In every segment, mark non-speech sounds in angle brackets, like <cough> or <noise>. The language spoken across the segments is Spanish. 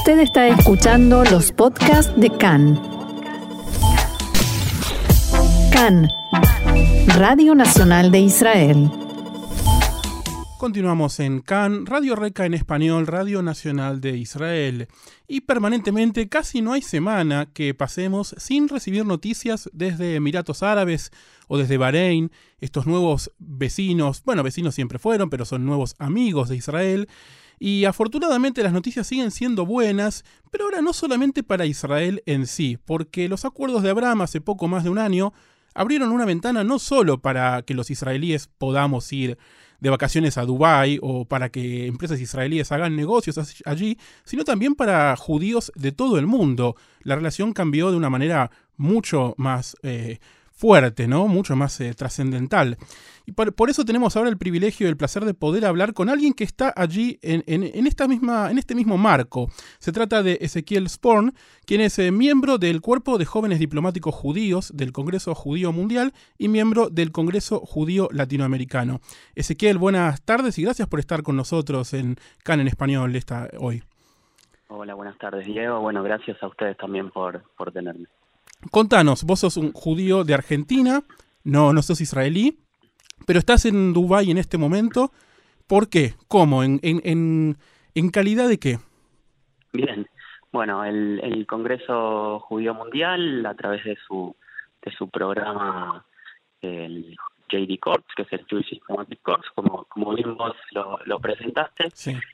Usted está escuchando los podcasts de CAN. CAN, Radio Nacional de Israel. Continuamos en CAN, Radio Reca en español, Radio Nacional de Israel. Y permanentemente, casi no hay semana que pasemos sin recibir noticias desde Emiratos Árabes o desde Bahrein, estos nuevos vecinos, bueno, vecinos siempre fueron, pero son nuevos amigos de Israel. Y afortunadamente las noticias siguen siendo buenas, pero ahora no solamente para Israel en sí, porque los acuerdos de Abraham hace poco más de un año abrieron una ventana no solo para que los israelíes podamos ir de vacaciones a Dubái o para que empresas israelíes hagan negocios allí, sino también para judíos de todo el mundo. La relación cambió de una manera mucho más eh, fuerte, ¿no? Mucho más eh, trascendental. Y por, eso tenemos ahora el privilegio y el placer de poder hablar con alguien que está allí en, esta misma, en este mismo marco. Se trata de Ezequiel Sporn, quien es eh, miembro del Cuerpo de Jóvenes Diplomáticos Judíos del Congreso Judío Mundial y miembro del Congreso Judío Latinoamericano. Ezequiel, buenas tardes y gracias por estar con nosotros en CAN en Español esta, hoy. Hola, buenas tardes, Diego. Bueno, gracias a ustedes también por, por tenerme. Contanos, vos sos un judío de Argentina, no, no sos israelí, pero estás en Dubái en este momento. ¿Por qué? ¿Cómo? ¿En, en, en, calidad de qué? Bien, bueno, el, el, Congreso Judío Mundial, a través de su, de su programa, el JD Corps, que es el Jewish Diplomatic Corps, como, como bien vos lo, lo presentaste,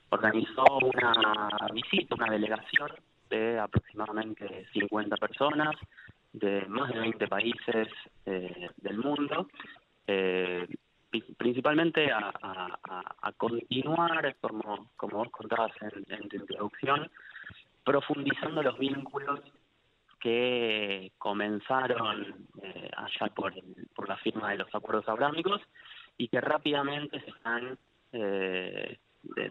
organizó una visita, una delegación de aproximadamente 50 personas de más de 20 países eh, del mundo, eh, principalmente a, continuar, como, como vos contabas en, tu introducción, profundizando los vínculos que comenzaron eh, allá por, por la firma de los acuerdos abrámicos y que rápidamente se están de,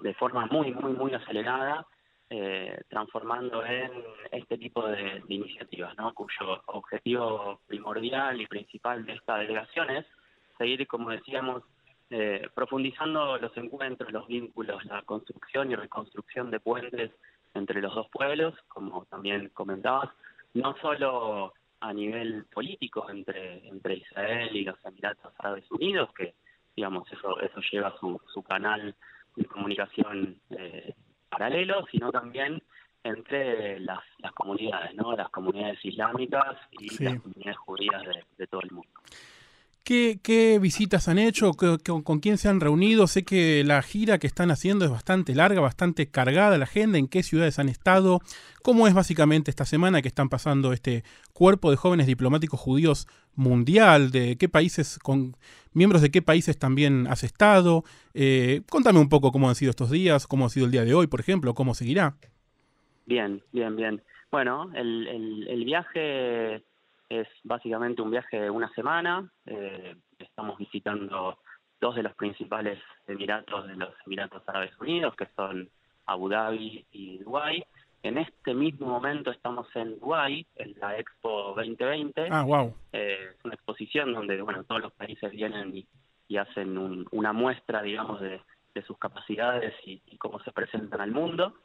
de, forma muy, muy, muy acelerada eh, transformando en este tipo de, iniciativas, ¿no? cuyo objetivo primordial y principal de esta delegación es seguir, como decíamos, eh, profundizando los encuentros, los vínculos, la construcción y reconstrucción de puentes entre los dos pueblos, como también comentabas, no solo a nivel político entre, Israel y los Emiratos Árabes Unidos, que digamos eso, eso lleva su, su canal de comunicación eh, paralelo, sino también entre las, las comunidades, ¿no? Las comunidades islámicas y las comunidades judías de, todo el mundo. ¿Qué, ¿Qué, visitas han hecho? ¿Con quién se han reunido? Sé que la gira que están haciendo es bastante larga, bastante cargada la agenda. ¿En qué ciudades han estado? ¿Cómo es básicamente esta semana que están pasando este cuerpo de jóvenes diplomáticos judíos mundial? ¿De qué países, con miembros de qué países también has estado? Eh, contame un poco cómo han sido estos días, cómo ha sido el día de hoy, por ejemplo, cómo seguirá. Bien, bien, bien. Bueno, el, viaje es básicamente un viaje de una semana. Eh, estamos visitando dos de los principales emiratos de los Emiratos Árabes Unidos, que son Abu Dhabi y Dubái. En este mismo momento estamos en Dubái, en la Expo 2020. Ah, wow. Eh, es una exposición donde, bueno, todos los países vienen y, hacen una muestra, digamos, de, sus capacidades y, cómo se presentan al mundo.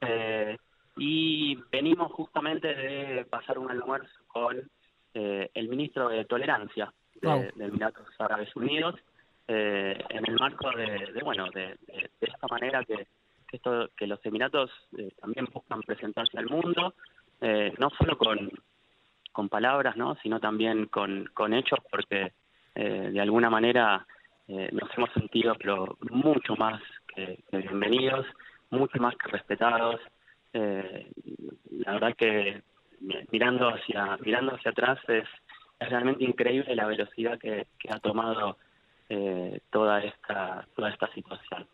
Eh, y venimos justamente de pasar un almuerzo con eh, el ministro de Tolerancia de, Emiratos Árabes Unidos, en el marco de, bueno, de, esta manera que que, esto, que los Emiratos eh, también buscan presentarse al mundo, eh, no solo con, con palabras, ¿no? sino también con, con hechos, porque eh, de alguna manera nos hemos sentido pero mucho más que, bienvenidos, mucho más que respetados. la verdad que mirando hacia mirando hacia atrás es, es realmente increíble la velocidad que, ha tomado toda esta toda esta situación.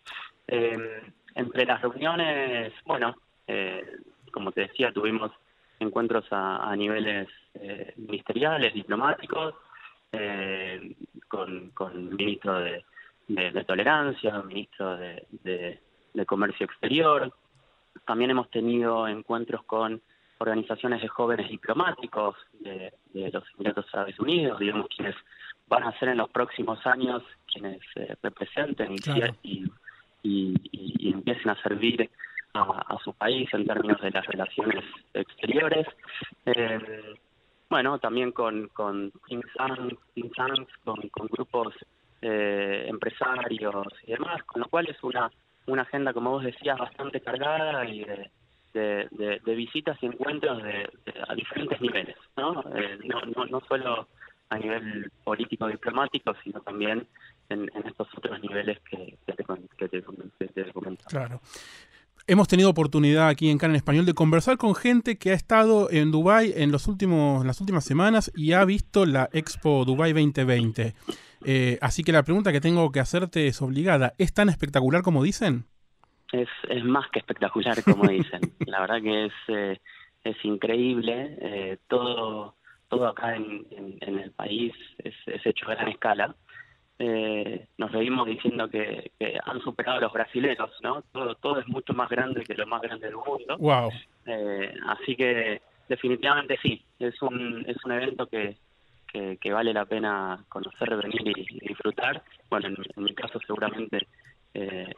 Entre las reuniones, bueno, eh, como te decía, tuvimos encuentros a, niveles eh, ministeriales, diplomáticos, eh, con, con ministro de, Tolerancia, ministro de, Comercio Exterior. También hemos tenido encuentros con organizaciones de jóvenes diplomáticos de, los Emiratos Árabes Unidos, digamos, quienes van a ser en los próximos años quienes representen y, y, empiecen a servir a, su país en términos de las relaciones exteriores. Eh, bueno, también con, con think tanks, con, con grupos eh, empresarios y demás, con lo cual es una, una agenda, como vos decías, bastante cargada y de, de, visitas y encuentros de, a diferentes niveles, ¿no? Eh, no, no, solo a nivel político diplomático, sino también en, estos otros niveles que, que, te, que te, Claro. Hemos tenido oportunidad aquí en Canal Español de conversar con gente que ha estado en Dubai en los últimos, las últimas semanas y ha visto la Expo Dubai 2020. Eh, así que la pregunta que tengo que hacerte es obligada. ¿Es tan espectacular como dicen? Es, es más que espectacular como dicen. <laughs> la verdad que es, eh, es increíble. Eh, todo, todo acá en, en, el país es, es hecho a gran escala eh, nos seguimos diciendo que, han superado a los brasileños, ¿no? Todo, todo es mucho más grande que lo más grande del mundo. Wow. Así que definitivamente sí, es un, es un evento que, que, vale la pena conocer, venir y, disfrutar. Bueno, en, mi caso seguramente eh,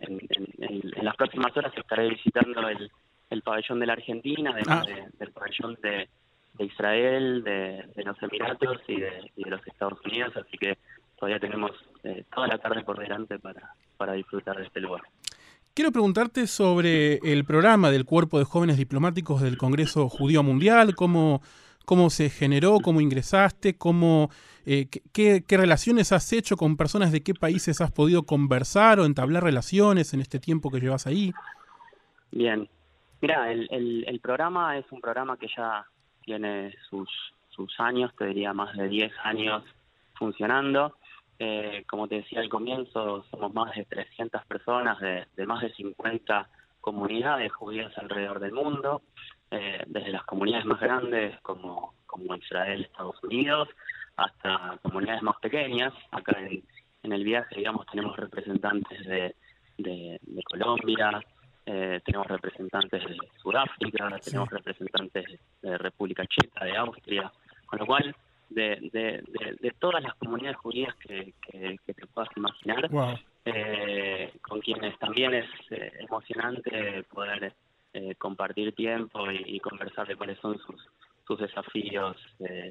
en, las próximas horas estaré visitando el, el pabellón de la Argentina, además ah. del pabellón de, de Israel, de, de los Emiratos y de, y de los Estados Unidos, así que todavía tenemos eh, toda la tarde por delante para, para disfrutar de este lugar. Quiero preguntarte sobre el programa del Cuerpo de Jóvenes Diplomáticos del Congreso Judío Mundial, cómo, cómo se generó, cómo ingresaste, cómo, eh, qué, qué, relaciones has hecho con personas de qué países has podido conversar o entablar relaciones en este tiempo que llevas ahí. Bien, mira, el, el, programa es un programa que ya tiene sus, sus años, te diría más de 10 años funcionando. Eh, como te decía al comienzo, somos más de 300 personas de, más de 50 comunidades judías alrededor del mundo, eh, desde las comunidades más grandes como, como Israel, Estados Unidos, hasta comunidades más pequeñas. Acá en, el viaje, digamos, tenemos representantes de, de, Colombia, eh, tenemos representantes de Sudáfrica, tenemos representantes de República Checa, de Austria, con lo cual de, de, de, todas las comunidades judías que, que, te puedas imaginar, eh, con quienes también es eh, emocionante poder eh, compartir tiempo y, conversar de cuáles son sus, sus desafíos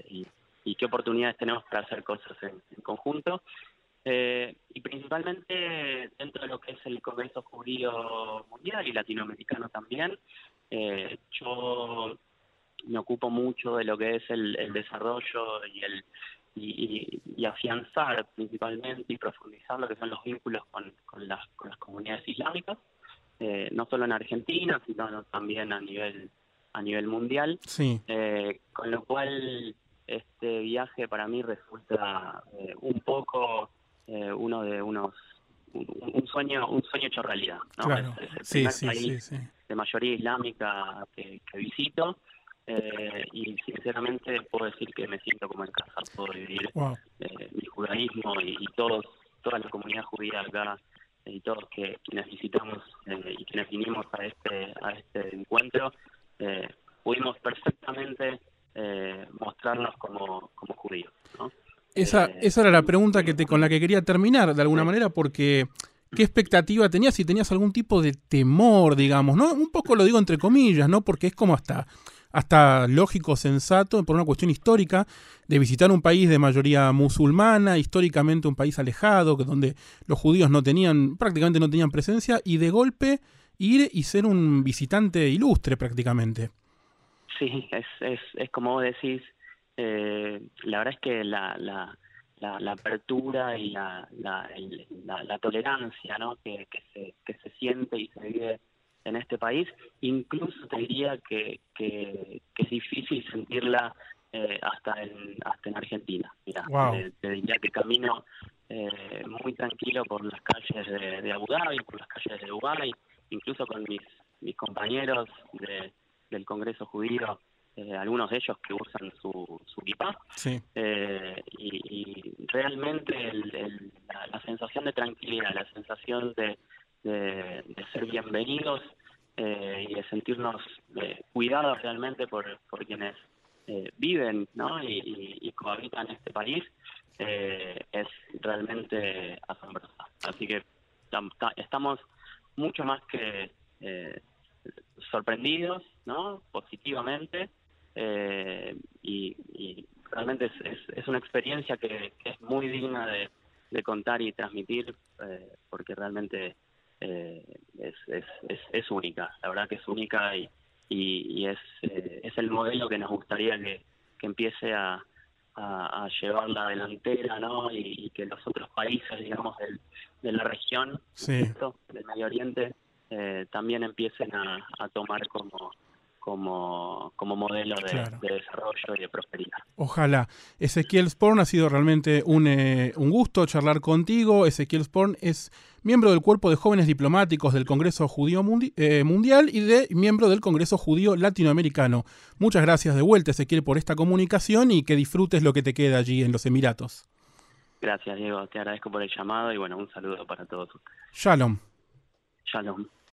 y, y, qué oportunidades tenemos para hacer cosas en, conjunto. y principalmente dentro de lo que es el Congreso Judío Mundial y Latinoamericano también, yo me ocupo mucho de lo que es el, desarrollo y el y, afianzar principalmente y profundizar lo que son los vínculos con, con, las, con las comunidades islámicas, eh, no solo en Argentina, sino también a nivel a nivel mundial. Sí. Eh, con lo cual este viaje para mí resulta eh, un poco uno de unos un, sueño un sueño hecho realidad. Claro. Es, el sí, país de mayoría islámica que, que visito eh, y sinceramente puedo decir que me siento como en casa, puedo vivir eh, mi judaísmo y, todos, toda la comunidad judía acá y todos que quienes visitamos eh, y quienes vinimos a este a este encuentro pudimos perfectamente mostrarnos como, como judíos. Esa, esa era la pregunta que te, con la que quería terminar, de alguna manera, porque ¿qué expectativa tenías? Si tenías algún tipo de temor, digamos, ¿no? Un poco lo digo entre comillas, ¿no? Porque es como hasta hasta lógico, sensato, por una cuestión histórica, de visitar un país de mayoría musulmana, históricamente un país alejado, donde los judíos no tenían, prácticamente no tenían presencia, y de golpe ir y ser un visitante ilustre prácticamente. Sí, es, es, es como vos decís, eh, la verdad es que la, la, la, apertura y la, la, la, tolerancia ¿no? que, que, se, que se siente y se vive en este país. Incluso te diría que, que, es difícil sentirla eh, hasta en hasta en Argentina. Mira, te, diría que camino eh, muy tranquilo por las calles de, de, Abu Dhabi, por las calles de Dubái, incluso con mis mis compañeros de, del Congreso Judío, eh, algunos de ellos que usan su, su kippah, y, realmente la, sensación de tranquilidad, la sensación de, de, ser bienvenidos eh, y de sentirnos eh, cuidados realmente por, por quienes eh, viven ¿no? y, y, cohabitan este país es realmente asombrosa. Así que estamos mucho más que sorprendidos, ¿no? Positivamente. Y, realmente es, es, una experiencia que, es muy digna de, contar y transmitir porque realmente eh, es, es, es, única, la verdad que es única y, y, es, es el modelo que nos gustaría que, que empiece a, a, llevar la delantera ¿no? Y, que los otros países, digamos, de la región, del Medio Oriente, también empiecen a, a tomar como como, como modelo de, desarrollo y de prosperidad. Ojalá. Ezequiel Sporn ha sido realmente un, eh, un gusto charlar contigo. Ezequiel Sporn es miembro del Cuerpo de Jóvenes Diplomáticos del Congreso Judío eh, Mundial y de miembro del Congreso Judío Latinoamericano. Muchas gracias de vuelta, Ezequiel, por esta comunicación y que disfrutes lo que te queda allí en los Emiratos. Gracias, Diego. Te agradezco por el llamado y bueno, un saludo para todos Shalom. Shalom.